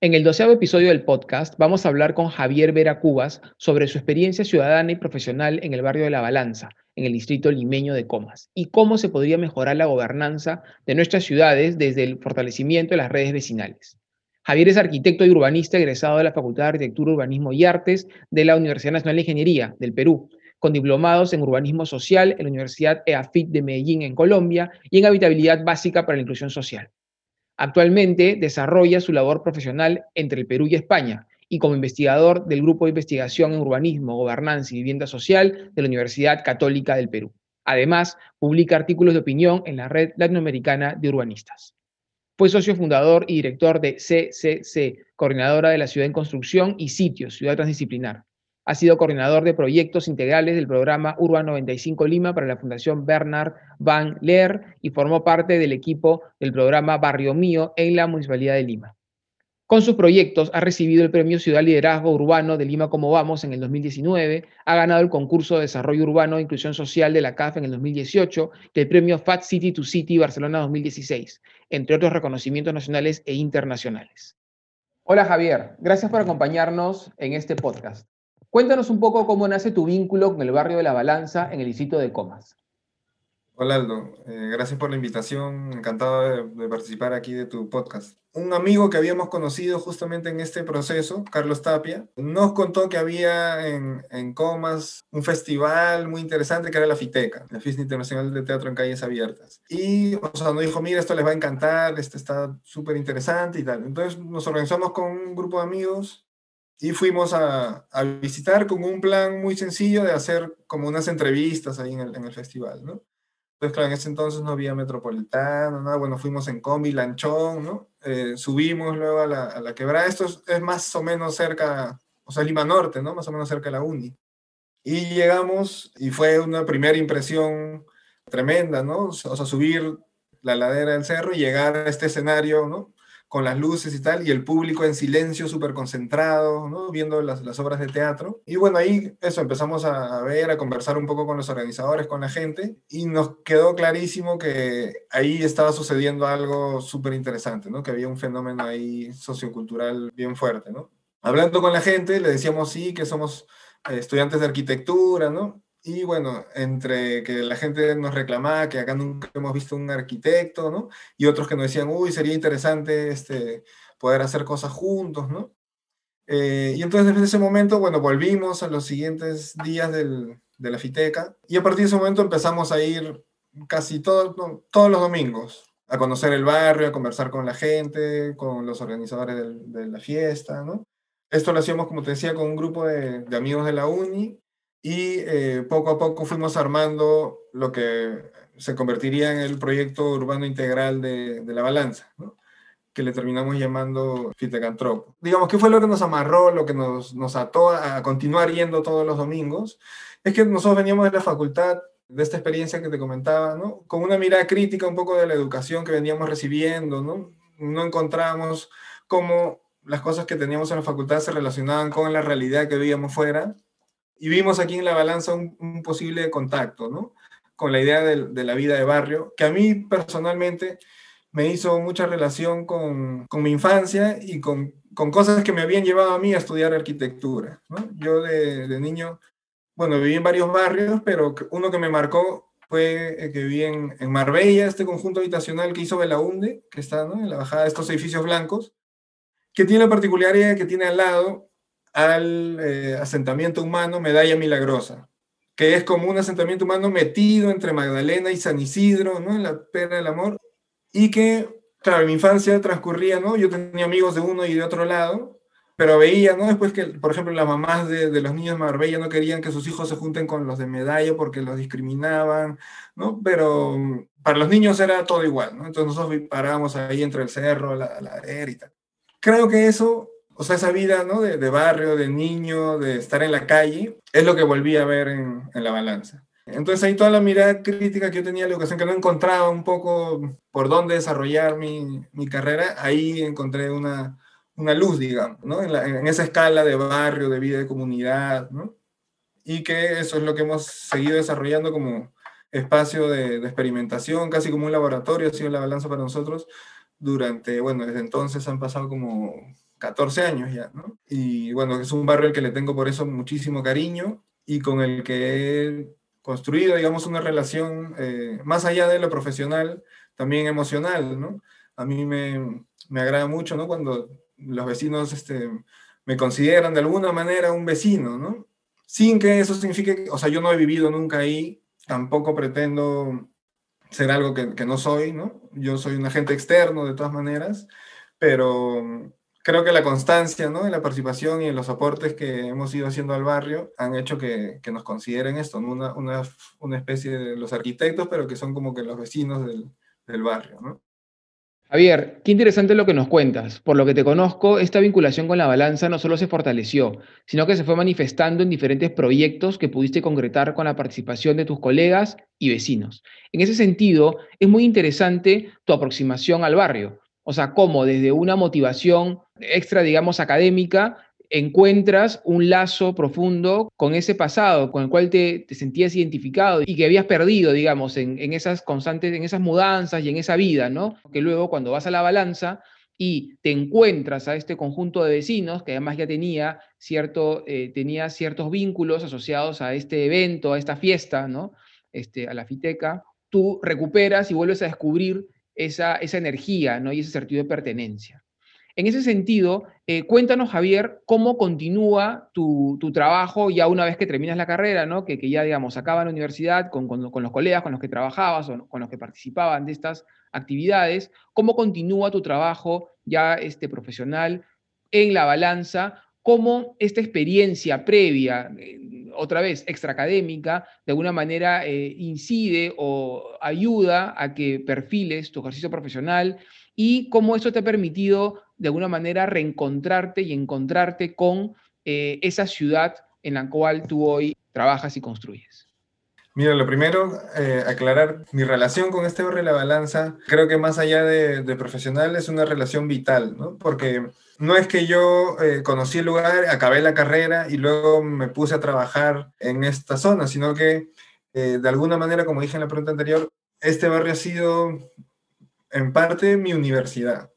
En el doceavo episodio del podcast vamos a hablar con Javier Vera Cubas sobre su experiencia ciudadana y profesional en el barrio de La Balanza, en el distrito limeño de Comas, y cómo se podría mejorar la gobernanza de nuestras ciudades desde el fortalecimiento de las redes vecinales. Javier es arquitecto y urbanista egresado de la Facultad de Arquitectura, Urbanismo y Artes de la Universidad Nacional de Ingeniería del Perú, con diplomados en urbanismo social en la Universidad EAFIT de Medellín en Colombia y en habitabilidad básica para la inclusión social. Actualmente desarrolla su labor profesional entre el Perú y España y como investigador del Grupo de Investigación en Urbanismo, Gobernanza y Vivienda Social de la Universidad Católica del Perú. Además, publica artículos de opinión en la Red Latinoamericana de Urbanistas. Fue socio fundador y director de CCC, coordinadora de la Ciudad en Construcción y Sitios, Ciudad Transdisciplinar. Ha sido coordinador de proyectos integrales del programa Urban 95 Lima para la Fundación Bernard Van Leer y formó parte del equipo del programa Barrio Mío en la Municipalidad de Lima. Con sus proyectos ha recibido el Premio Ciudad Liderazgo Urbano de Lima Como Vamos en el 2019, ha ganado el concurso de Desarrollo Urbano e Inclusión Social de la CAF en el 2018 y el Premio Fat City to City Barcelona 2016, entre otros reconocimientos nacionales e internacionales. Hola Javier, gracias por acompañarnos en este podcast. Cuéntanos un poco cómo nace tu vínculo con el barrio de La Balanza en el distrito de Comas. Hola Aldo, eh, gracias por la invitación, encantado de, participar aquí de tu podcast. Un amigo que habíamos conocido justamente en este proceso, Carlos Tapia, nos contó que había en, en Comas un festival muy interesante que era la FITECA, la Fiesta Internacional de Teatro en Calles Abiertas. Y o sea, nos dijo, mira, esto les va a encantar, esto está súper interesante y tal. Entonces nos organizamos con un grupo de amigos y fuimos a, a, visitar con un plan muy sencillo de hacer como unas entrevistas ahí en el, en el festival, ¿no? Entonces, claro, en ese entonces no había metropolitano, nada, bueno, fuimos en combi, lanchón, ¿no? Eh, subimos luego a la, a la, quebrada, esto es, es, más o menos cerca, o sea, Lima Norte, ¿no? Más o menos cerca de la Uni. Y llegamos y fue una primera impresión tremenda, ¿no? O sea, subir la ladera del cerro y llegar a este escenario, ¿no? Con las luces y tal, y el público en silencio, súper concentrado, ¿no? viendo las, obras de teatro. Y bueno, ahí eso, empezamos a, a, ver, a conversar un poco con los organizadores, con la gente, y nos quedó clarísimo que ahí estaba sucediendo algo súper interesante, ¿no? que había un fenómeno ahí sociocultural bien fuerte. ¿no? Hablando con la gente, le decíamos sí, que somos eh, estudiantes de arquitectura, ¿no? Y bueno, entre que la gente nos reclamaba que acá nunca hemos visto un arquitecto, ¿no? Y otros que nos decían, uy, sería interesante este, poder hacer cosas juntos, ¿no? Eh, y entonces desde ese momento, bueno, volvimos a los siguientes días del, de la FITECA y a partir de ese momento empezamos a ir casi todo, todos los domingos a conocer el barrio, a conversar con la gente, con los organizadores de, la fiesta, ¿no? Esto lo hacíamos, como te decía, con un grupo de amigos de la uni y eh, poco a poco fuimos armando lo que se convertiría en el proyecto urbano integral de, la balanza, que le terminamos llamando Fitecantropo. Digamos, ¿qué fue lo que nos amarró, lo que nos, nos ató a continuar yendo todos los domingos? Es que nosotros veníamos de la facultad, de esta experiencia que te comentaba, ¿no? con una mirada crítica un poco de la educación que veníamos recibiendo, ¿no? No encontramos cómo las cosas que teníamos en la facultad se relacionaban con la realidad que veíamos fuera y vimos aquí en la balanza un, posible contacto, ¿no? Con la idea de, la vida de barrio, que a mí personalmente me hizo mucha relación con, con mi infancia y con, con, cosas que me habían llevado a mí a estudiar arquitectura. Yo de, niño, bueno, viví en varios barrios, pero uno que me marcó fue eh, que viví en, en, Marbella, este conjunto habitacional que hizo Belaunde, que está en la bajada de estos edificios blancos, que tiene la particularidad que tiene al lado al eh, asentamiento humano Medalla Milagrosa, que es como un asentamiento humano metido entre Magdalena y San Isidro, ¿no? En la pena del amor, y que, claro, mi infancia transcurría, ¿no? Yo tenía amigos de uno y de otro lado, pero veía, ¿no? Después que, por ejemplo, las mamás de, de los niños de Marbella no querían que sus hijos se junten con los de Medalla porque los discriminaban, ¿no? Pero para los niños era todo igual, ¿no? Entonces nosotros parábamos ahí entre el cerro, la, la y tal. Creo que eso o sea, esa vida, ¿no? De, barrio, de niño, de estar en la calle, es lo que volví a ver en, la balanza. Entonces ahí toda la mirada crítica que yo tenía de la educación, que no encontraba un poco por dónde desarrollar mi, carrera, ahí encontré una, luz, digamos, ¿no? En, en, esa escala de barrio, de vida de comunidad, ¿no? Y que eso es lo que hemos seguido desarrollando como espacio de, de experimentación, casi como un laboratorio, ha sido la balanza para nosotros durante, bueno, desde entonces han pasado como 14 años ya, ¿no? Y bueno, es un barrio al que le tengo por eso muchísimo cariño y con el que he construido, digamos, una relación eh, más allá de lo profesional, también emocional, ¿no? A mí me, me agrada mucho, ¿no? Cuando los vecinos este, me consideran de alguna manera un vecino, ¿no? Sin que eso signifique, o sea, yo no he vivido nunca ahí, tampoco pretendo ser algo que, que no soy, ¿no? Yo soy un agente externo de todas maneras, pero creo que la constancia ¿no? en la participación y en los aportes que hemos ido haciendo al barrio han hecho que, que nos consideren esto, una, una, una, especie de los arquitectos, pero que son como que los vecinos del, del barrio. ¿no? Javier, qué interesante lo que nos cuentas. Por lo que te conozco, esta vinculación con la balanza no solo se fortaleció, sino que se fue manifestando en diferentes proyectos que pudiste concretar con la participación de tus colegas y vecinos. En ese sentido, es muy interesante tu aproximación al barrio, o sea, cómo desde una motivación extra, digamos, académica, encuentras un lazo profundo con ese pasado, con el cual te, te sentías identificado y que habías perdido, digamos, en, en, esas constantes, en esas mudanzas y en esa vida, ¿no? Que luego cuando vas a la balanza y te encuentras a este conjunto de vecinos, que además ya tenía, cierto, eh, tenía ciertos vínculos asociados a este evento, a esta fiesta, ¿no? Este, a la fiteca, tú recuperas y vuelves a descubrir esa, esa energía ¿no? y ese sentido de pertenencia. En ese sentido, eh, cuéntanos, Javier, cómo continúa tu, trabajo ya una vez que terminas la carrera, ¿no? que, ya, digamos, acaba la universidad con, los colegas con los que trabajabas o con los que participaban de estas actividades, cómo continúa tu trabajo ya este, profesional en la balanza, cómo esta experiencia previa, eh, otra vez extraacadémica, de alguna manera eh, incide o ayuda a que perfiles tu ejercicio profesional y cómo eso te ha permitido de alguna manera reencontrarte y encontrarte con eh, esa ciudad en la cual tú hoy trabajas y construyes. Mira, lo primero, eh, aclarar mi relación con este barrio la balanza, creo que más allá de, de, profesional es una relación vital, ¿no? Porque no es que yo eh, conocí el lugar, acabé la carrera y luego me puse a trabajar en esta zona, sino que de alguna manera, como dije en la pregunta anterior, este barrio ha sido en parte mi universidad.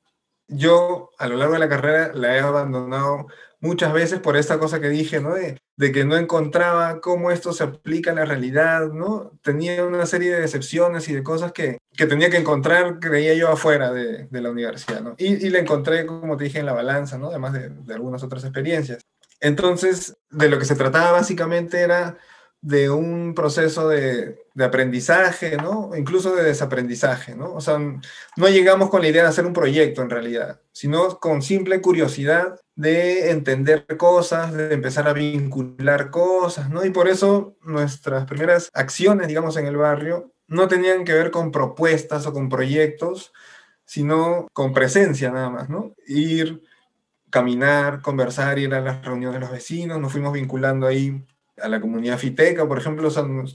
Yo a lo largo de la carrera la he abandonado muchas veces por esta cosa que dije, ¿no? De, de, que no encontraba cómo esto se aplica en la realidad, ¿no? Tenía una serie de decepciones y de cosas que, que tenía que encontrar, creía yo, afuera de, de la universidad, ¿no? Y, y la encontré, como te dije, en la balanza, ¿no? Además de, de algunas otras experiencias. Entonces, de lo que se trataba básicamente era de un proceso de, de, aprendizaje, ¿no? Incluso de desaprendizaje, ¿no? O sea, no llegamos con la idea de hacer un proyecto en realidad, sino con simple curiosidad de entender cosas, de empezar a vincular cosas, ¿no? Y por eso nuestras primeras acciones, digamos, en el barrio no tenían que ver con propuestas o con proyectos, sino con presencia nada más, ¿no? Ir, caminar, conversar, ir a las reuniones de los vecinos, nos fuimos vinculando ahí a la comunidad fiteca, por ejemplo,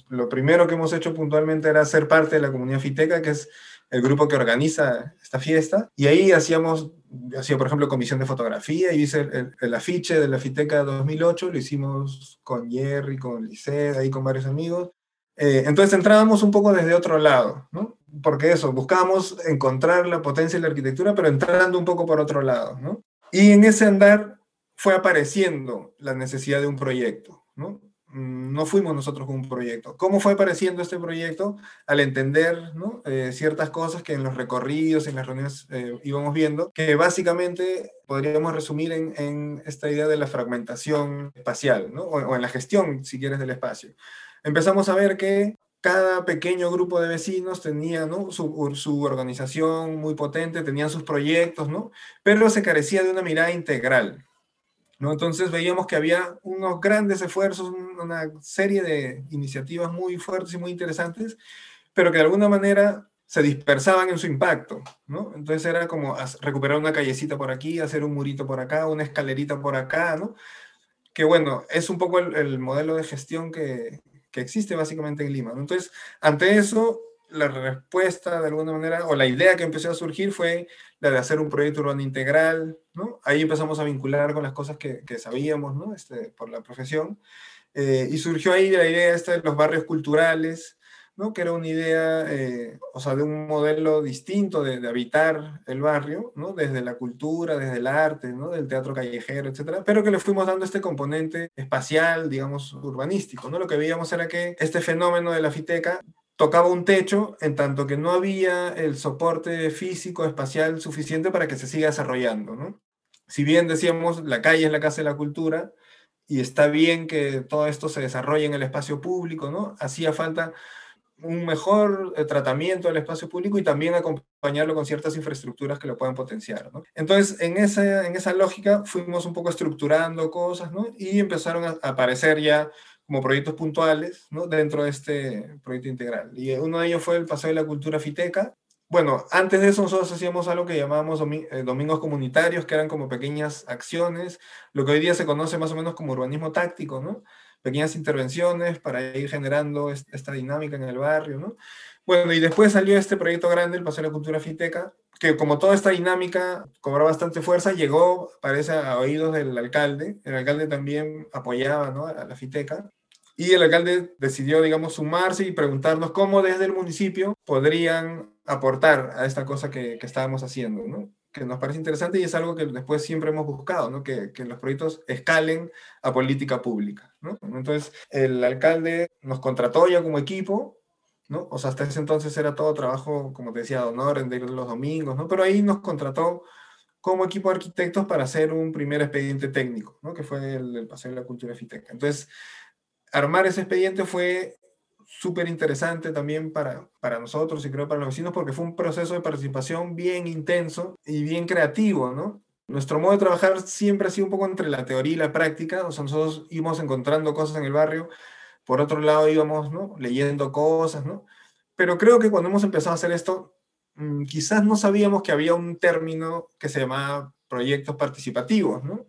lo primero que hemos hecho puntualmente era ser parte de la comunidad fiteca, que es el grupo que organiza esta fiesta, y ahí hacíamos, hacía por ejemplo comisión de fotografía, y hice el afiche de la fiteca 2008, lo hicimos con Jerry, con Lisset, ahí con varios amigos, eh, entonces entrábamos un poco desde otro lado, ¿no? Porque eso, buscábamos encontrar la potencia de la arquitectura, pero entrando un poco por otro lado, ¿no? Y en ese andar fue apareciendo la necesidad de un proyecto, ¿no? No fuimos nosotros con un proyecto. ¿Cómo fue apareciendo este proyecto? Al entender eh, ciertas cosas que en los recorridos, en las reuniones eh, íbamos viendo, que básicamente podríamos resumir en, esta idea de la fragmentación espacial, o, en la gestión, si quieres, del espacio. Empezamos a ver que cada pequeño grupo de vecinos tenía su, su, organización muy potente, tenían sus proyectos, ¿no? pero se carecía de una mirada integral. ¿No? Entonces veíamos que había unos grandes esfuerzos, una serie de iniciativas muy fuertes y muy interesantes, pero que de alguna manera se dispersaban en su impacto, ¿no? Entonces era como recuperar una callecita por aquí, hacer un murito por acá, una escalerita por acá, ¿no? Que bueno, es un poco el, el modelo de gestión que, que existe básicamente en Lima. Entonces, ante eso, la respuesta de alguna manera, o la idea que empezó a surgir fue la de hacer un proyecto urbano integral, ¿no? Ahí empezamos a vincular con las cosas que, que sabíamos, ¿no? Este, por la profesión. Eh, y surgió ahí la idea esta de los barrios culturales, ¿no? Que era una idea, eh, o sea, de un modelo distinto de, de, habitar el barrio, ¿no? Desde la cultura, desde el arte, ¿no? Del teatro callejero, etcétera, pero que le fuimos dando este componente espacial, digamos, urbanístico, ¿no? Lo que veíamos era que este fenómeno de la fiteca tocaba un techo en tanto que no había el soporte físico, espacial suficiente para que se siga desarrollando. ¿no? Si bien decíamos, la calle es la casa de la cultura y está bien que todo esto se desarrolle en el espacio público, ¿no? hacía falta un mejor eh, tratamiento del espacio público y también acompañarlo con ciertas infraestructuras que lo puedan potenciar. ¿no? Entonces, en esa, en esa lógica fuimos un poco estructurando cosas ¿no? y empezaron a aparecer ya como proyectos puntuales ¿no? dentro de este proyecto integral. Y uno de ellos fue el Paseo de la Cultura Fiteca. Bueno, antes de eso nosotros hacíamos algo que llamábamos eh, domingos comunitarios, que eran como pequeñas acciones, lo que hoy día se conoce más o menos como urbanismo táctico, ¿no? Pequeñas intervenciones para ir generando esta dinámica en el barrio, ¿no? Bueno, y después salió este proyecto grande, el Paseo de la Cultura Fiteca, que como toda esta dinámica cobró bastante fuerza, llegó, parece, a oídos del alcalde. El alcalde también apoyaba ¿no? a la Fiteca. Y el alcalde decidió, digamos, sumarse y preguntarnos cómo desde el municipio podrían aportar a esta cosa que, que estábamos haciendo, ¿no? que nos parece interesante y es algo que después siempre hemos buscado, ¿no? que, que los proyectos escalen a política pública. ¿no? Entonces, el alcalde nos contrató ya como equipo, ¿no? o sea, hasta ese entonces era todo trabajo, como te decía, de honor, de ir los domingos, ¿no? pero ahí nos contrató como equipo de arquitectos para hacer un primer expediente técnico, ¿no? que fue el, el Paseo de la Cultura Fiteca. Entonces, armar ese expediente fue súper interesante también para, para nosotros y creo para los vecinos porque fue un proceso de participación bien intenso y bien creativo, ¿no? Nuestro modo de trabajar siempre ha sido un poco entre la teoría y la práctica, o sea, nosotros íbamos encontrando cosas en el barrio, por otro lado íbamos, ¿no? Leyendo cosas, ¿no? Pero creo que cuando hemos empezado a hacer esto, mm, quizás no sabíamos que había un término que se llamaba proyectos participativos, ¿no?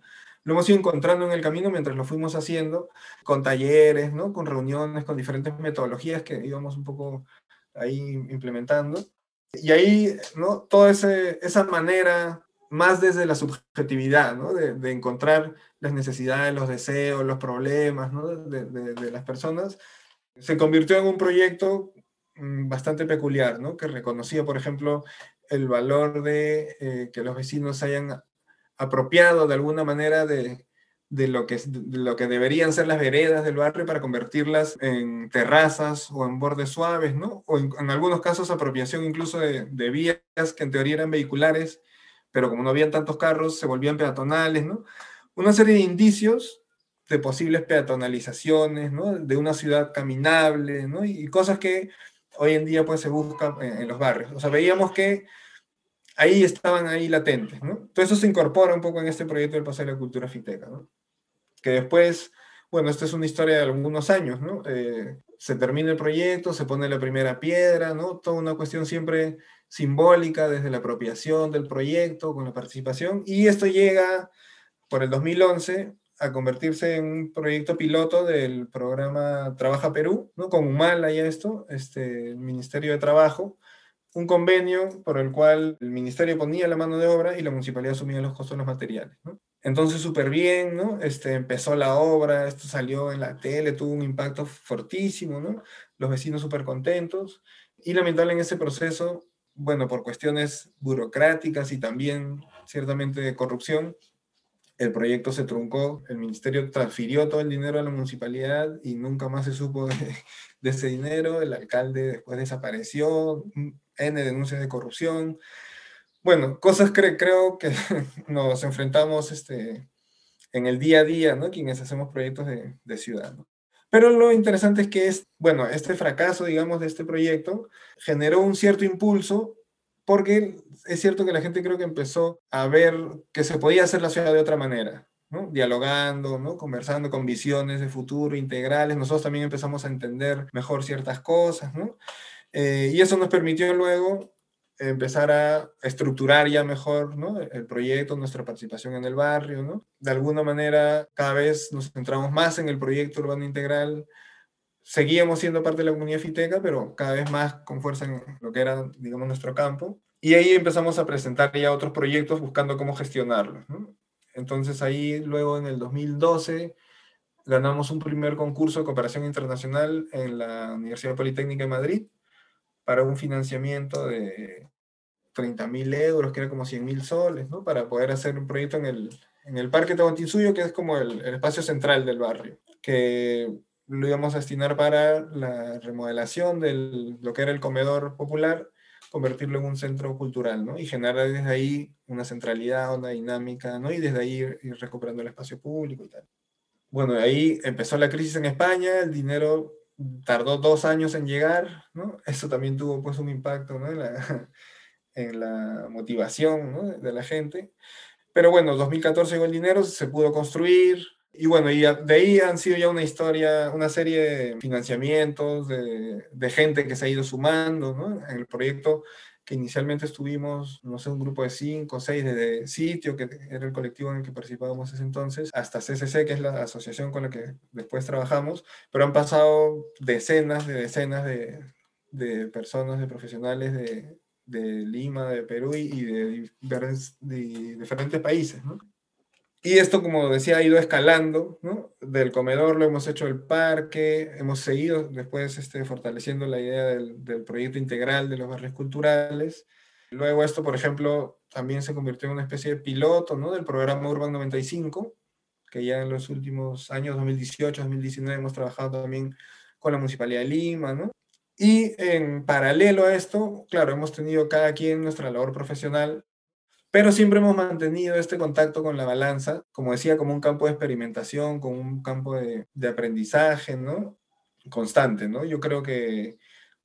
Lo hemos ido encontrando en el camino mientras lo fuimos haciendo, con talleres, ¿no? con reuniones, con diferentes metodologías que íbamos un poco ahí implementando. Y ahí, ¿no? Toda ese, esa manera, más desde la subjetividad, ¿no? De, de, encontrar las necesidades, los deseos, los problemas ¿no? de, de, de, las personas, se convirtió en un proyecto mm, bastante peculiar, ¿no? que reconocía, por ejemplo, el valor de eh, que los vecinos hayan apropiado de alguna manera de, de, lo que, lo que deberían ser las veredas del barrio para convertirlas en terrazas o en bordes suaves, ¿no? O en, en algunos casos apropiación incluso de, de, vías que en teoría eran vehiculares, pero como no habían tantos carros, se volvían peatonales, ¿no? Una serie de indicios de posibles peatonalizaciones, ¿no? De una ciudad caminable, ¿no? Y, y cosas que hoy en día pues se buscan en, en los barrios. O sea, veíamos que ahí estaban ahí latentes, ¿no? Todo eso se incorpora un poco en este proyecto del Paseo de la Cultura Fiteca, ¿no? Que después, bueno, esta es una historia de algunos años, ¿no? Eh, se termina el proyecto, se pone la primera piedra, ¿no? Toda una cuestión siempre simbólica desde la apropiación del proyecto, con la participación, y esto llega por el 2011 a convertirse en un proyecto piloto del programa Trabaja Perú, ¿no? Con Humala y esto, este, el Ministerio de Trabajo, un convenio por el cual el ministerio ponía la mano de obra y la municipalidad asumía los costos de los materiales. Entonces, súper bien. Este, empezó la obra, esto salió en la tele, tuvo un impacto fortísimo. Los vecinos súper contentos. Y lamentable en ese proceso, bueno, por cuestiones burocráticas y también ciertamente de corrupción, el proyecto se truncó, el ministerio transfirió todo el dinero a la municipalidad y nunca más se supo de, de ese dinero, el alcalde después desapareció, N denuncias de corrupción. Bueno, cosas que creo que nos enfrentamos este, en el día a día, ¿no? Quienes hacemos proyectos de, ciudad. Pero lo interesante es que, es, bueno, este fracaso, digamos, de este proyecto generó un cierto impulso porque es cierto que la gente creo que empezó a ver que se podía hacer la ciudad de otra manera, ¿no? dialogando, ¿no? conversando con visiones de futuro integrales. Nosotros también empezamos a entender mejor ciertas cosas, ¿no? Eh, y eso nos permitió luego empezar a estructurar ya mejor el proyecto, nuestra participación en el barrio. De alguna manera, cada vez nos centramos más en el proyecto urbano integral, seguíamos siendo parte de la comunidad fiteca, pero cada vez más con fuerza en lo que era, digamos, nuestro campo. Y ahí empezamos a presentar ya otros proyectos buscando cómo gestionarlos. Entonces ahí luego en el 2012 ganamos un primer concurso de cooperación internacional en la Universidad Politécnica de Madrid para un financiamiento de 30 mil euros, que era como 100 mil soles, ¿no? Para poder hacer un proyecto en el, en el Parque Tahuantinsuyo, que es como el, el, espacio central del barrio, que lo íbamos a destinar para la remodelación de lo que era el comedor popular, convertirlo en un centro cultural, ¿no? Y generar desde ahí una centralidad, una dinámica, ¿no? Y desde ahí ir, ir recuperando el espacio público y tal. Bueno, ahí empezó la crisis en España, el dinero tardó dos años en llegar, ¿no? Eso también tuvo pues un impacto, ¿no? En la, en la motivación ¿no? de la gente. Pero bueno, 2014 llegó el dinero, se pudo construir, y bueno, y de ahí han sido ya una historia, una serie de financiamientos, de, de gente que se ha ido sumando, ¿no? En el proyecto que inicialmente estuvimos, no sé, un grupo de cinco o seis de sitio, que era el colectivo en el que participábamos ese entonces, hasta CCC, que es la asociación con la que después trabajamos, pero han pasado decenas de decenas de, de personas, de profesionales de, de, Lima, de Perú y de, de diferentes países, ¿no? Y esto, como decía, ha ido escalando, ¿no? Del comedor lo hemos hecho el parque, hemos seguido después este, fortaleciendo la idea del, proyecto integral de los barrios culturales. Luego esto, por ejemplo, también se convirtió en una especie de piloto, ¿no? Del programa Urban 95, que ya en los últimos años, 2018, 2019, hemos trabajado también con la Municipalidad de Lima, ¿no? Y en paralelo a esto, claro, hemos tenido cada quien nuestra labor profesional pero siempre hemos mantenido este contacto con la balanza, como decía, como un campo de experimentación, como un campo de, de aprendizaje, ¿no? Constante, ¿no? Yo creo que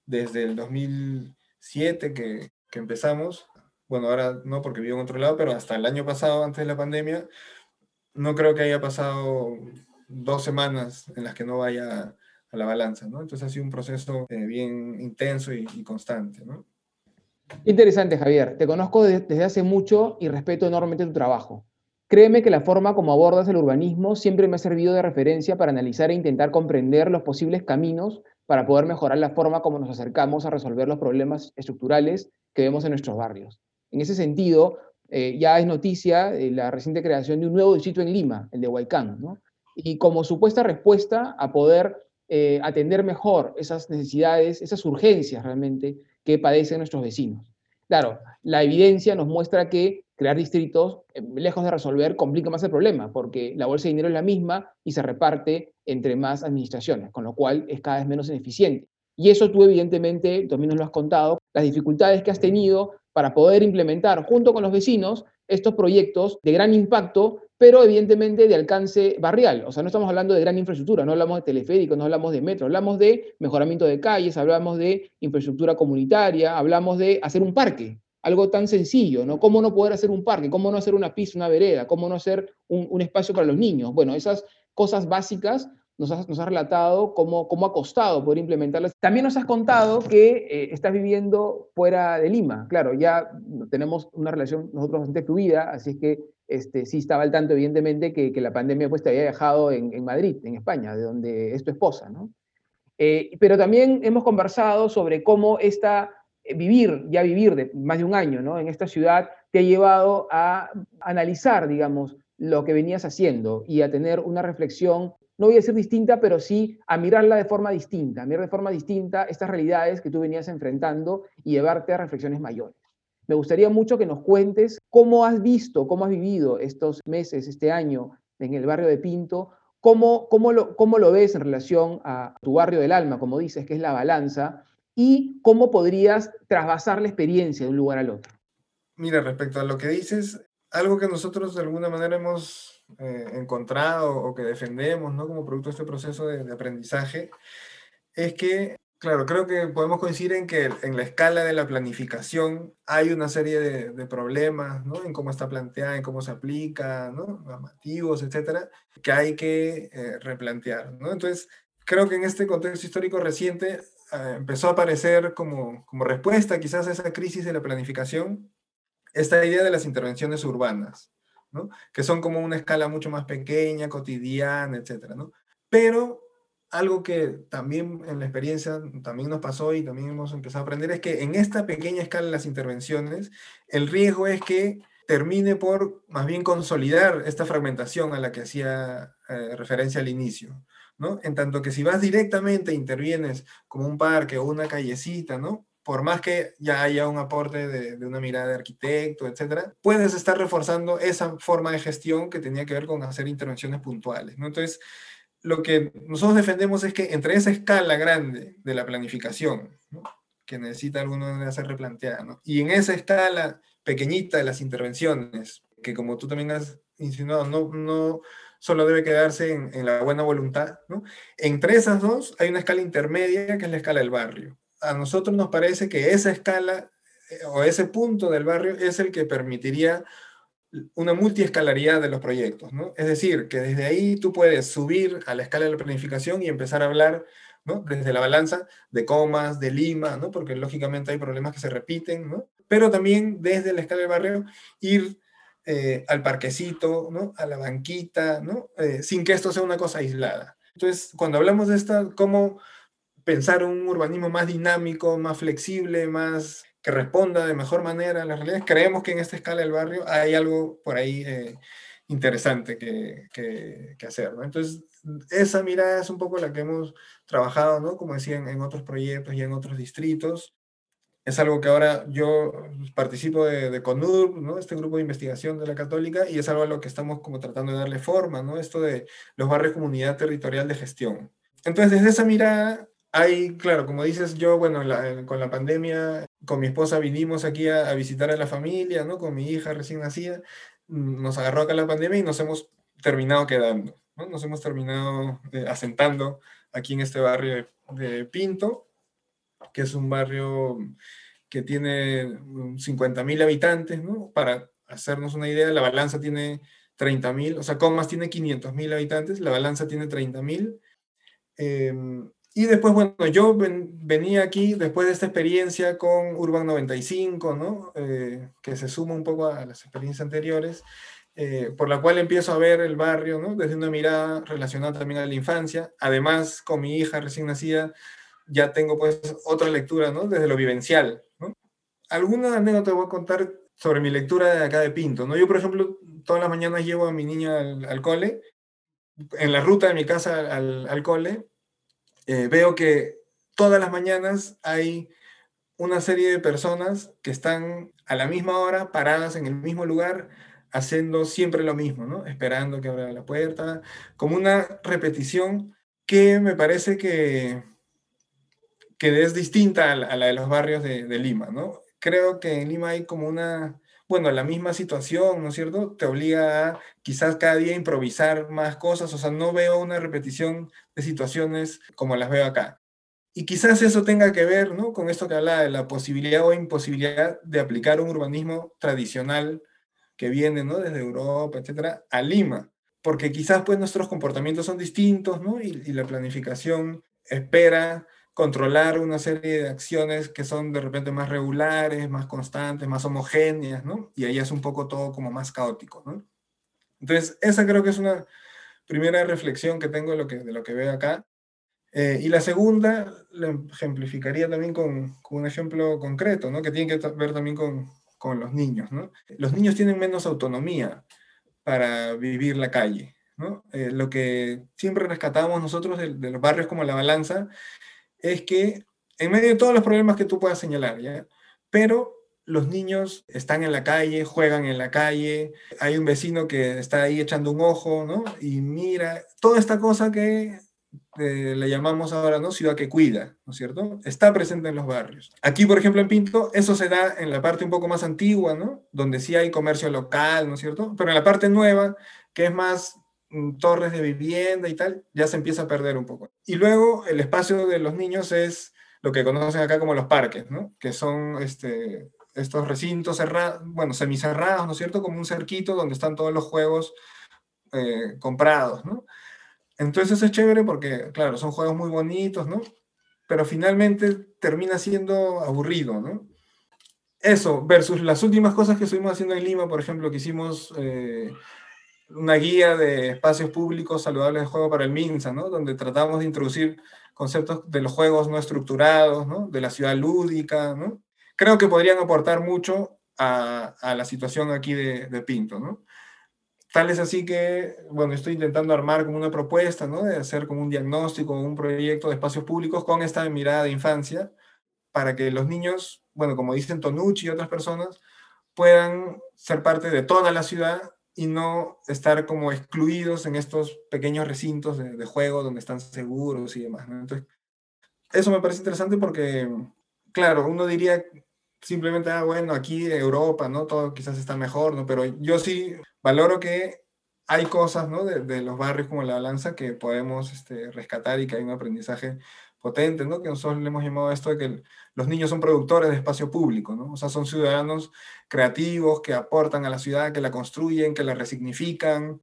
desde el 2007 que, que empezamos, bueno, ahora no porque vivo en otro lado, pero hasta el año pasado, antes de la pandemia, no creo que haya pasado dos semanas en las que no vaya a la balanza, ¿no? Entonces ha sido un proceso eh, bien intenso y, y constante, ¿no? Interesante, Javier. Te conozco desde hace mucho y respeto enormemente tu trabajo. Créeme que la forma como abordas el urbanismo siempre me ha servido de referencia para analizar e intentar comprender los posibles caminos para poder mejorar la forma como nos acercamos a resolver los problemas estructurales que vemos en nuestros barrios. En ese sentido, eh, ya es noticia eh, la reciente creación de un nuevo distrito en Lima, el de Huaycán, ¿no? Y como supuesta respuesta a poder eh, atender mejor esas necesidades, esas urgencias realmente que padecen nuestros vecinos. Claro, la evidencia nos muestra que crear distritos, eh, lejos de resolver, complica más el problema, porque la bolsa de dinero es la misma y se reparte entre más administraciones, con lo cual es cada vez menos ineficiente. Y eso tú evidentemente, también nos lo has contado, las dificultades que has tenido para poder implementar junto con los vecinos estos proyectos de gran impacto pero evidentemente de alcance barrial. O sea, no estamos hablando de gran infraestructura, no hablamos de teleférico, no hablamos de metro, hablamos de mejoramiento de calles, hablamos de infraestructura comunitaria, hablamos de hacer un parque, algo tan sencillo, ¿no? ¿Cómo no poder hacer un parque? ¿Cómo no hacer una pista, una vereda? ¿Cómo no hacer un, un espacio para los niños? Bueno, esas cosas básicas nos has, relatado cómo, cómo, ha costado poder implementarlas. También nos has contado que eh, estás viviendo fuera de Lima. Claro, ya tenemos una relación nosotros bastante fluida, así es que este, sí estaba al tanto, evidentemente, que, que la pandemia pues, te había dejado en, en, Madrid, en España, de donde es tu esposa, ¿no? Eh, pero también hemos conversado sobre cómo esta, eh, vivir, ya vivir de más de un año, ¿no? En esta ciudad te ha llevado a analizar, digamos, lo que venías haciendo y a tener una reflexión, no voy a decir distinta, pero sí a mirarla de forma distinta, a mirar de forma distinta estas realidades que tú venías enfrentando y llevarte a reflexiones mayores. Me gustaría mucho que nos cuentes cómo has visto, cómo has vivido estos meses, este año en el barrio de Pinto, cómo, cómo, lo, cómo lo ves en relación a tu barrio del alma, como dices, que es la balanza, y cómo podrías trasvasar la experiencia de un lugar al otro. Mira, respecto a lo que dices, algo que nosotros de alguna manera hemos eh, encontrado o que defendemos ¿no? como producto de este proceso de, aprendizaje es que Claro, creo que podemos coincidir en que en la escala de la planificación hay una serie de, de problemas, ¿no? En cómo está planteada, en cómo se aplica, ¿no? Normativos, etcétera, que hay que eh, replantear, ¿no? Entonces, creo que en este contexto histórico reciente eh, empezó a aparecer como, como respuesta quizás a esa crisis de la planificación esta idea de las intervenciones urbanas, Que son como una escala mucho más pequeña, cotidiana, etcétera, ¿no? Pero algo que también en la experiencia también nos pasó y también hemos empezado a aprender es que en esta pequeña escala de las intervenciones, el riesgo es que termine por más bien consolidar esta fragmentación a la que hacía eh, referencia al inicio. ¿no? En tanto que si vas directamente e intervienes como un parque o una callecita, ¿no? Por más que ya haya un aporte de, una mirada de arquitecto, etcétera, puedes estar reforzando esa forma de gestión que tenía que ver con hacer intervenciones puntuales. Entonces, lo que nosotros defendemos es que entre esa escala grande de la planificación, que necesita alguna manera ser replanteada, y en esa escala pequeñita de las intervenciones, que como tú también has insinuado, no, solo debe quedarse en, la buena voluntad, entre esas dos hay una escala intermedia que es la escala del barrio a nosotros nos parece que esa escala eh, o ese punto del barrio es el que permitiría una multiescalaridad de los proyectos, ¿no? Es decir, que desde ahí tú puedes subir a la escala de la planificación y empezar a hablar, ¿no? Desde la balanza de comas, de Lima, ¿no? Porque lógicamente hay problemas que se repiten, ¿no? Pero también desde la escala del barrio ir eh, al parquecito, ¿no? A la banquita, ¿no? Eh, sin que esto sea una cosa aislada. Entonces, cuando hablamos de esta, ¿cómo pensar un urbanismo más dinámico, más flexible, más que responda de mejor manera a las realidades. Creemos que en esta escala del barrio hay algo por ahí eh, interesante que, que, hacer. ¿no? Entonces, esa mirada es un poco la que hemos trabajado, ¿no? como decían, en otros proyectos y en otros distritos. Es algo que ahora yo participo de, de CONUR, ¿no? este grupo de investigación de la Católica, y es algo a lo que estamos como tratando de darle forma, ¿no? esto de los barrios comunidad territorial de gestión. Entonces, desde esa mirada, hay, claro, como dices, yo, bueno, con la pandemia, con mi esposa vinimos aquí a, visitar a la familia, ¿no? Con mi hija recién nacida, mm, nos agarró acá la pandemia y nos hemos terminado quedando, ¿no? Nos hemos terminado eh, asentando aquí en este barrio de, Pinto, que es un barrio que tiene 50.000 habitantes, ¿no? Para hacernos una idea, la balanza tiene 30.000, o sea, Comas tiene 500.000 habitantes, la balanza tiene 30.000. Eh, em, y después, bueno, yo venía aquí después de esta experiencia con Urban 95, ¿no? Eh, que se suma un poco a las experiencias anteriores, eh, por la cual empiezo a ver el barrio ¿no? desde una mirada relacionada también a la infancia. Además, con mi hija recién nacida, ya tengo pues otra lectura ¿no? desde lo vivencial. ¿no? Alguna anécdota voy a contar sobre mi lectura de acá de Pinto. ¿no? Yo, por ejemplo, todas las mañanas llevo a mi niña al, cole. En la ruta de mi casa al, al cole, eh, veo que todas las mañanas hay una serie de personas que están a la misma hora, paradas en el mismo lugar, haciendo siempre lo mismo. Esperando que abra la puerta, como una repetición que me parece que, que es distinta a la, de los barrios de, de, Lima, ¿no? Creo que en Lima hay como una, bueno, la misma situación, ¿no es cierto? Te obliga a quizás cada día improvisar más cosas, o sea, no veo una repetición de situaciones como las veo acá. Y quizás eso tenga que ver, ¿no? Con esto que habla de la posibilidad o imposibilidad de aplicar un urbanismo tradicional que viene, ¿no? Desde Europa, etcétera, a Lima. Porque quizás, pues, nuestros comportamientos son distintos, ¿no? y la planificación espera controlar una serie de acciones que son de repente más regulares, más constantes, más homogéneas, ¿no? Y ahí es un poco todo como más caótico, ¿no? Entonces, esa creo que es una primera reflexión que tengo de lo que, de lo que veo acá. Eh, y la segunda, la ejemplificaría también con, un ejemplo concreto, ¿no? Que tiene que ver también con, con los niños, ¿no? Los niños tienen menos autonomía para vivir la calle, ¿no? Eh, lo que siempre rescatamos nosotros de, los barrios como La Balanza es que en medio de todos los problemas que tú puedas señalar, ¿ya? Pero los niños están en la calle, juegan en la calle, hay un vecino que está ahí echando un ojo, ¿no? Y mira, toda esta cosa que eh, le llamamos ahora, ¿no? Ciudad que cuida, ¿no es cierto? Está presente en los barrios. Aquí, por ejemplo, en Pinto, eso se da en la parte un poco más antigua, ¿no? Donde sí hay comercio local, ¿no es cierto? Pero en la parte nueva, que es más torres de vivienda y tal, ya se empieza a perder un poco. Y luego el espacio de los niños es lo que conocen acá como los parques, ¿no? Que son este, estos recintos cerrados, bueno, semicerrados, ¿no es cierto? Como un cerquito donde están todos los juegos eh, comprados, ¿no? Entonces es chévere porque, claro, son juegos muy bonitos, ¿no? Pero finalmente termina siendo aburrido. Eso, versus las últimas cosas que estuvimos haciendo en Lima, por ejemplo, que hicimos... Eh, una guía de espacios públicos saludables de juego para el MINSA, ¿no? donde tratamos de introducir conceptos de los juegos no estructurados, ¿no? de la ciudad lúdica. ¿no? Creo que podrían aportar mucho a, la situación aquí de, de, Pinto. ¿no? Tal es así que, bueno, estoy intentando armar como una propuesta, ¿no? de hacer como un diagnóstico, un proyecto de espacios públicos con esta mirada de infancia, para que los niños, bueno, como dicen Tonucci y otras personas, puedan ser parte de toda la ciudad y no estar como excluidos en estos pequeños recintos de, juego donde están seguros y demás. Entonces, eso me parece interesante porque, claro, uno diría simplemente, ah, bueno, aquí Europa, ¿no? Todo quizás está mejor, ¿no? Pero yo sí valoro que hay cosas, ¿no? De, de los barrios como la balanza que podemos este, rescatar y que hay un aprendizaje potente, ¿no? Que nosotros le hemos llamado esto de que los niños son productores de espacio público, ¿no? O sea, son ciudadanos creativos que aportan a la ciudad, que la construyen, que la resignifican.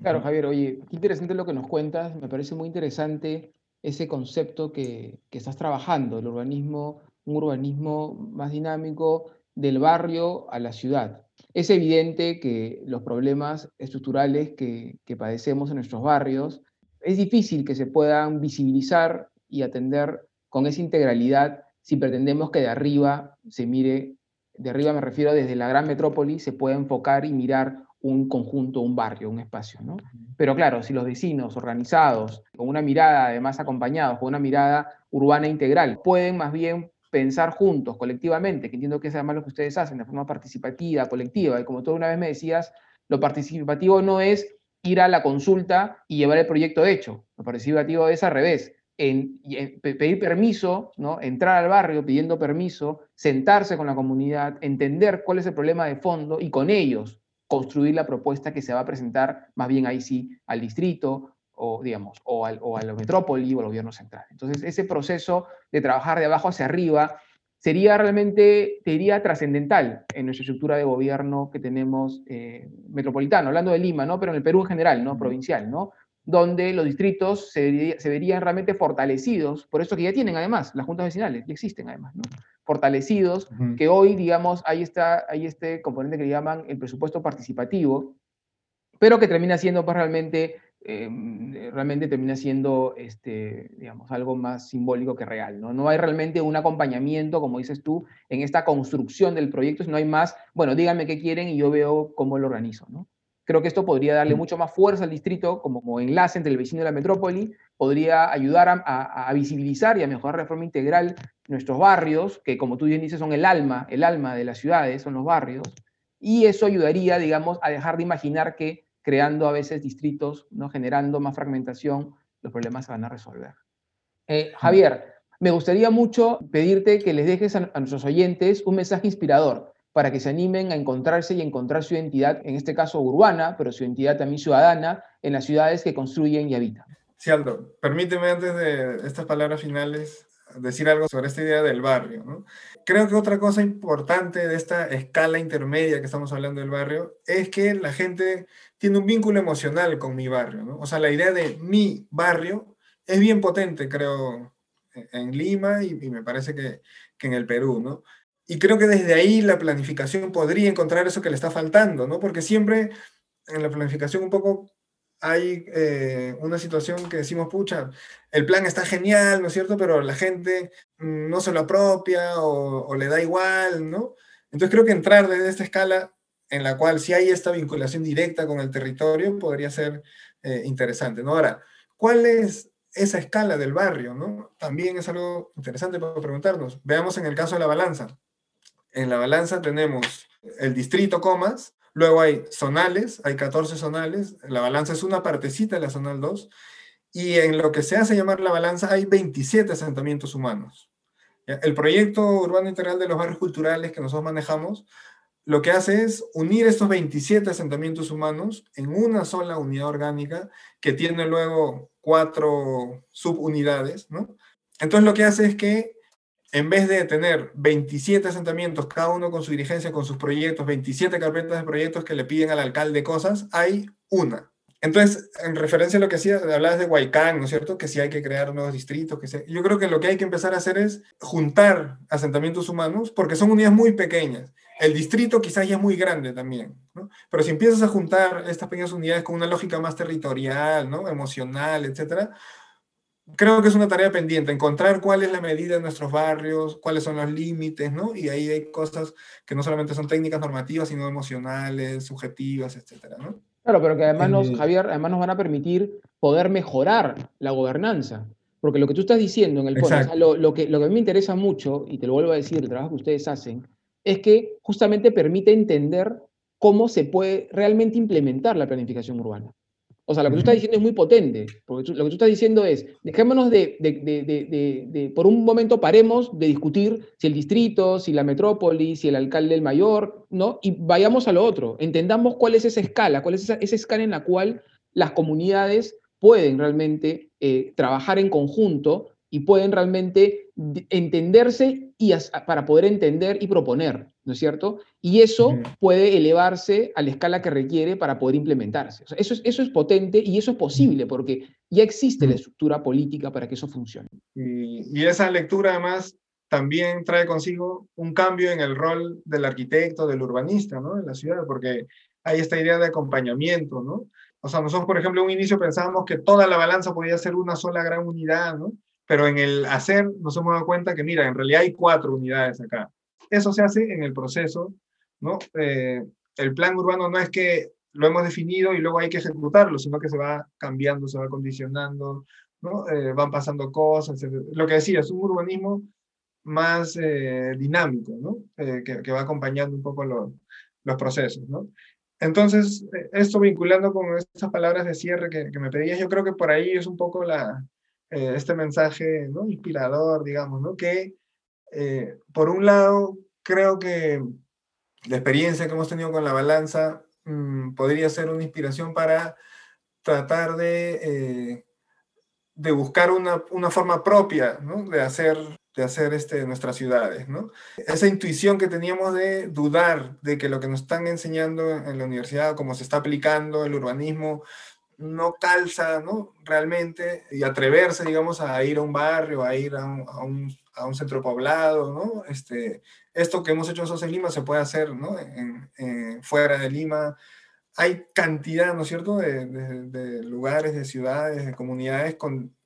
Claro, Javier, oye, qué interesante lo que nos cuentas, me parece muy interesante ese concepto que, que estás trabajando, el urbanismo, un urbanismo más dinámico del barrio a la ciudad. Es evidente que los problemas estructurales que, que padecemos en nuestros barrios es difícil que se puedan visibilizar y atender con esa integralidad si pretendemos que de arriba se mire, de arriba me refiero desde la gran metrópoli, se pueda enfocar y mirar un conjunto, un barrio, un espacio. ¿no? Pero claro, si los vecinos organizados, con una mirada además acompañados, con una mirada urbana integral, pueden más bien pensar juntos, colectivamente, que entiendo que es además lo que ustedes hacen de forma participativa, colectiva, y como tú una vez me decías, lo participativo no es ir a la consulta y llevar el proyecto hecho, lo participativo es al revés, en, pedir permiso, ¿no? entrar al barrio pidiendo permiso, sentarse con la comunidad, entender cuál es el problema de fondo y con ellos construir la propuesta que se va a presentar más bien ahí sí al distrito o, digamos, o, al, o a la metrópoli o al gobierno central. Entonces, ese proceso de trabajar de abajo hacia arriba sería realmente, te diría, trascendental en nuestra estructura de gobierno que tenemos eh, metropolitano, hablando de Lima, ¿no? pero en el Perú en general, ¿no? provincial, ¿no? Donde los distritos se, verían realmente fortalecidos, por eso que ya tienen además las juntas vecinales, ya existen además, ¿no? fortalecidos, que hoy, digamos, hay, está, hay este componente que le llaman el presupuesto participativo, pero que termina siendo pues, realmente, em, realmente termina siendo, este, digamos, algo más simbólico que real, ¿no? No hay realmente un acompañamiento, como dices tú, en esta construcción del proyecto, sino hay más, bueno, díganme qué quieren y yo veo cómo lo organizo, ¿no? Creo que esto podría darle mm. mucho más fuerza al distrito como, enlace entre el vecino y la metrópoli, podría ayudar a, visibilizar y a mejorar de forma integral nuestros barrios, que como tú bien dices son el alma, el alma de las ciudades, son los barrios, y eso ayudaría, digamos, a dejar de imaginar que creando a veces distritos, ¿no? generando más fragmentación, los problemas se van a resolver. Eh, Javier, me gustaría mucho pedirte que les dejes a nuestros oyentes un mensaje inspirador para que se animen a encontrarse y encontrar su identidad, en este caso urbana, pero su identidad también ciudadana, en las ciudades que construyen y habitan. Sí, Aldo, permíteme antes de estas palabras finales decir algo sobre esta idea del barrio. ¿no? Creo que otra cosa importante de esta escala intermedia que estamos hablando del barrio es que la gente tiene un vínculo emocional con mi barrio. ¿no? O sea, la idea de mi barrio es bien potente, creo, en Lima y, y me parece que, que, en el Perú. ¿no? Y creo que desde ahí la planificación podría encontrar eso que le está faltando, ¿no? Porque siempre en la planificación un poco hay eh, una situación que decimos, pucha, el plan está genial, ¿no es cierto? Pero la gente no se lo apropia o, le da igual, ¿no? Entonces creo que entrar desde esta escala en la cual si hay esta vinculación directa con el territorio podría ser eh, interesante, ¿no? Ahora, ¿cuál es esa escala del barrio, ¿no? También es algo interesante para preguntarnos. Veamos en el caso de la balanza en la balanza tenemos el distrito Comas, luego hay zonales, hay 14 zonales, la balanza es una partecita de la zonal 2, y en lo que se hace llamar la balanza hay 27 asentamientos humanos. El proyecto urbano integral de los barrios culturales que nosotros manejamos, lo que hace es unir estos 27 asentamientos humanos en una sola unidad orgánica que tiene luego cuatro subunidades. Entonces lo que hace es que en vez de tener 27 asentamientos, cada uno con su dirigencia, con sus proyectos, 27 carpetas de proyectos que le piden al alcalde cosas, hay una. Entonces, en referencia a lo que decías, hablabas de Huaycán, ¿no es cierto? Que sí hay que crear nuevos distritos. Que Yo creo que lo que hay que empezar a hacer es juntar asentamientos humanos, porque son unidades muy pequeñas. El distrito quizás ya es muy grande también, ¿no? Pero si empiezas a juntar estas pequeñas unidades con una lógica más territorial, ¿no? Emocional, etcétera, creo que es una tarea pendiente, encontrar cuál es la medida de nuestros barrios, cuáles son los límites, ¿no? Y ahí hay cosas que no solamente son técnicas normativas, sino emocionales, subjetivas, etcétera, ¿no? Claro, pero que además nos, Javier, además nos van a permitir poder mejorar la gobernanza. Porque lo que tú estás diciendo en el fondo, lo, que, lo que a mí me interesa mucho, y te lo vuelvo a decir, el trabajo que ustedes hacen, es que justamente permite entender cómo se puede realmente implementar la planificación urbana. O sea, lo que tú estás diciendo es muy potente, porque lo que tú estás diciendo es, dejémonos de, de, por un momento paremos de discutir si el distrito, si la metrópoli, si el alcalde el mayor, ¿no? Y vayamos a lo otro, entendamos cuál es esa escala, cuál es esa, escala en la cual las comunidades pueden realmente eh, trabajar en conjunto y pueden realmente entenderse y para poder entender y proponer, ¿no es cierto? Y eso puede elevarse a la escala que requiere para poder implementarse. eso, es, eso es potente y eso es posible porque ya existe la estructura política para que eso funcione. Y, y esa lectura además también trae consigo un cambio en el rol del arquitecto, del urbanista, ¿no? En la ciudad, porque hay esta idea de acompañamiento, ¿no? O sea, nosotros, por ejemplo, en un inicio pensábamos que toda la balanza podía ser una sola gran unidad, ¿no? Pero en el hacer nos hemos dado cuenta que, mira, en realidad hay cuatro unidades acá. Eso se hace en el proceso, ¿no? Eh, el plan urbano no es que lo hemos definido y luego hay que ejecutarlo, sino que se va cambiando, se va condicionando, ¿no? Eh, van pasando cosas. Lo que decía, es un urbanismo más eh, dinámico, ¿no? Que, que, va acompañando un poco los, los procesos, ¿no? Entonces, esto vinculando con estas palabras de cierre que, que me pedías, yo creo que por ahí es un poco la, eh, este mensaje ¿no? inspirador, digamos, ¿no? que eh, por un lado creo que la experiencia que hemos tenido con la balanza mm, podría ser una inspiración para tratar de, eh, de buscar una, una, forma propia ¿no? de hacer, de hacer este, nuestras ciudades. ¿no? Esa intuición que teníamos de dudar de que lo que nos están enseñando en la universidad, cómo se está aplicando el urbanismo, no calza, ¿no? Realmente, y atreverse, digamos, a ir a un barrio, a ir a un, centro poblado, ¿no? Este, esto que hemos hecho nosotros en Lima se puede hacer, ¿no? En, fuera de Lima. Hay cantidad, ¿no es cierto?, de, lugares, de ciudades, de comunidades con,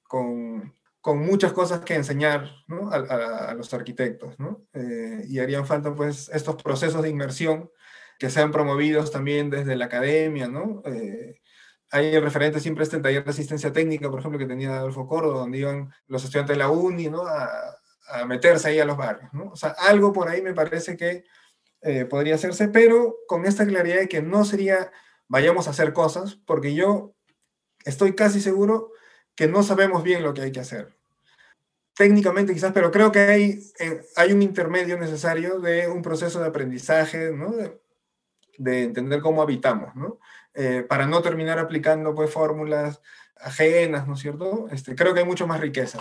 muchas cosas que enseñar ¿no? a, los arquitectos, ¿no? Eh, y harían falta, pues, estos procesos de inmersión que sean promovidos también desde la academia, ¿no? Eh, hay referente siempre este taller de asistencia técnica, por ejemplo, que tenía Adolfo Córdoba, donde iban los estudiantes de la UNI, ¿no? A, meterse ahí a los barrios, ¿no? O sea, algo por ahí me parece que eh, podría hacerse, pero con esta claridad de que no sería vayamos a hacer cosas, porque yo estoy casi seguro que no sabemos bien lo que hay que hacer. Técnicamente quizás, pero creo que hay, eh, hay un intermedio necesario de un proceso de aprendizaje, ¿no? de, de entender cómo habitamos, ¿no? Eh, para no terminar aplicando pues fórmulas ajenas, ¿no es cierto? Este, creo que hay mucho más riqueza.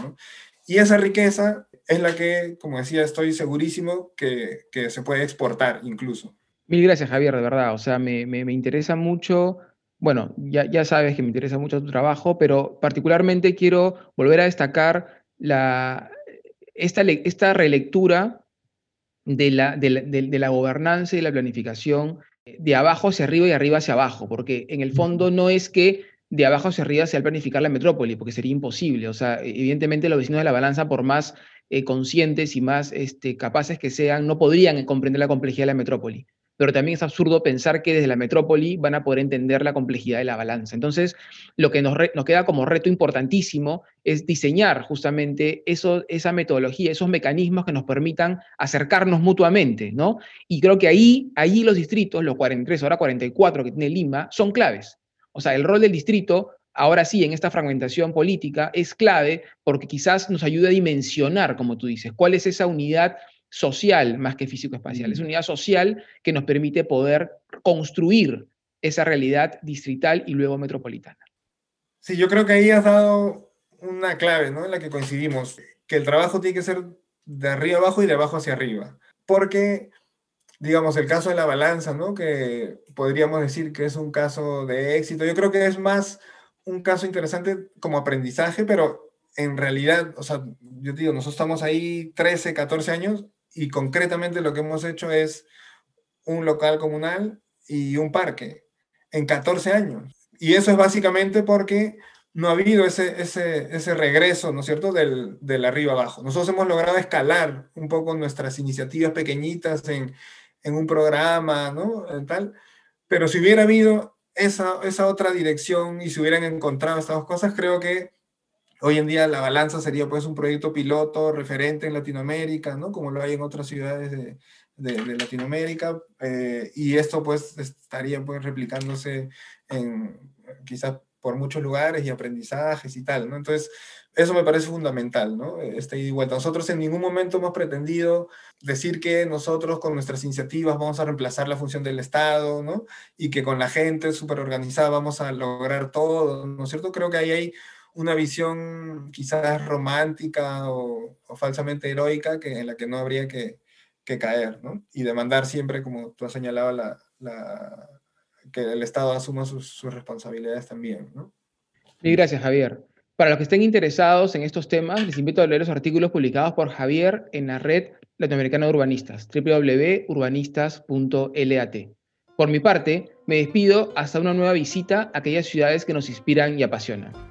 Y esa riqueza es la que, como decía, estoy segurísimo que, que se puede exportar incluso. Mil gracias, Javier, de verdad. O sea, me, me, me interesa mucho, bueno, ya, ya, sabes que me interesa mucho tu trabajo, pero particularmente quiero volver a destacar la, esta, esta relectura de la, de, la, de la, gobernanza y la planificación de abajo hacia arriba y arriba hacia abajo, porque en el fondo no es que de abajo hacia arriba sea el planificar la metrópoli, porque sería imposible. O sea, evidentemente los vecinos de la balanza, por más eh, conscientes y más este, capaces que sean, no podrían comprender la complejidad de la metrópoli pero también es absurdo pensar que desde la metrópoli van a poder entender la complejidad de la balanza. Entonces, lo que nos, queda como reto importantísimo es diseñar justamente eso, esa metodología, esos mecanismos que nos permitan acercarnos mutuamente, ¿no? Y creo que ahí, ahí los distritos, los 43, ahora 44 que tiene Lima, son claves. O sea, el rol del distrito ahora sí, en esta fragmentación política, es clave porque quizás nos ayude a dimensionar, como tú dices, cuál es esa unidad social más que físico-espacial. Es una unidad social que nos permite poder construir esa realidad distrital y luego metropolitana. Sí, yo creo que ahí has dado una clave, ¿no? En la que coincidimos, que el trabajo tiene que ser de arriba abajo y de abajo hacia arriba. Porque, digamos, el caso de la balanza, ¿no? Que podríamos decir que es un caso de éxito. Yo creo que es más un caso interesante como aprendizaje, pero en realidad, o sea, yo digo, nosotros estamos ahí 13, 14 años y concretamente lo que hemos hecho es un local comunal y un parque en 14 años. Y eso es básicamente porque no ha habido ese, ese, ese regreso, ¿no es cierto?, del, del, arriba abajo. Nosotros hemos logrado escalar un poco nuestras iniciativas pequeñitas en, en un programa, ¿no? Tal. Pero si hubiera habido esa, esa otra dirección y se hubieran encontrado estas dos cosas, creo que hoy en día la balanza sería pues un proyecto piloto referente en Latinoamérica, ¿no? Como lo hay en otras ciudades de, Latinoamérica, eh, y esto pues estaría pues replicándose en quizás por muchos lugares y aprendizajes y tal, ¿no? Entonces, eso me parece fundamental, ¿no? Este ida y vuelta. Nosotros en ningún momento hemos pretendido decir que nosotros con nuestras iniciativas vamos a reemplazar la función del Estado, ¿no? Y que con la gente súper organizada vamos a lograr todo, ¿no es cierto? Creo que ahí hay una visión quizás romántica o, falsamente heroica que, en la que no habría que, caer. Y demandar siempre, como tú has señalado, la, la que el Estado asuma sus, responsabilidades también. Y gracias, Javier. Para los que estén interesados en estos temas, les invito a leer los artículos publicados por Javier en la red latinoamericana de urbanistas, www.urbanistas.lat. Por mi parte, me despido hasta una nueva visita a aquellas ciudades que nos inspiran y apasionan.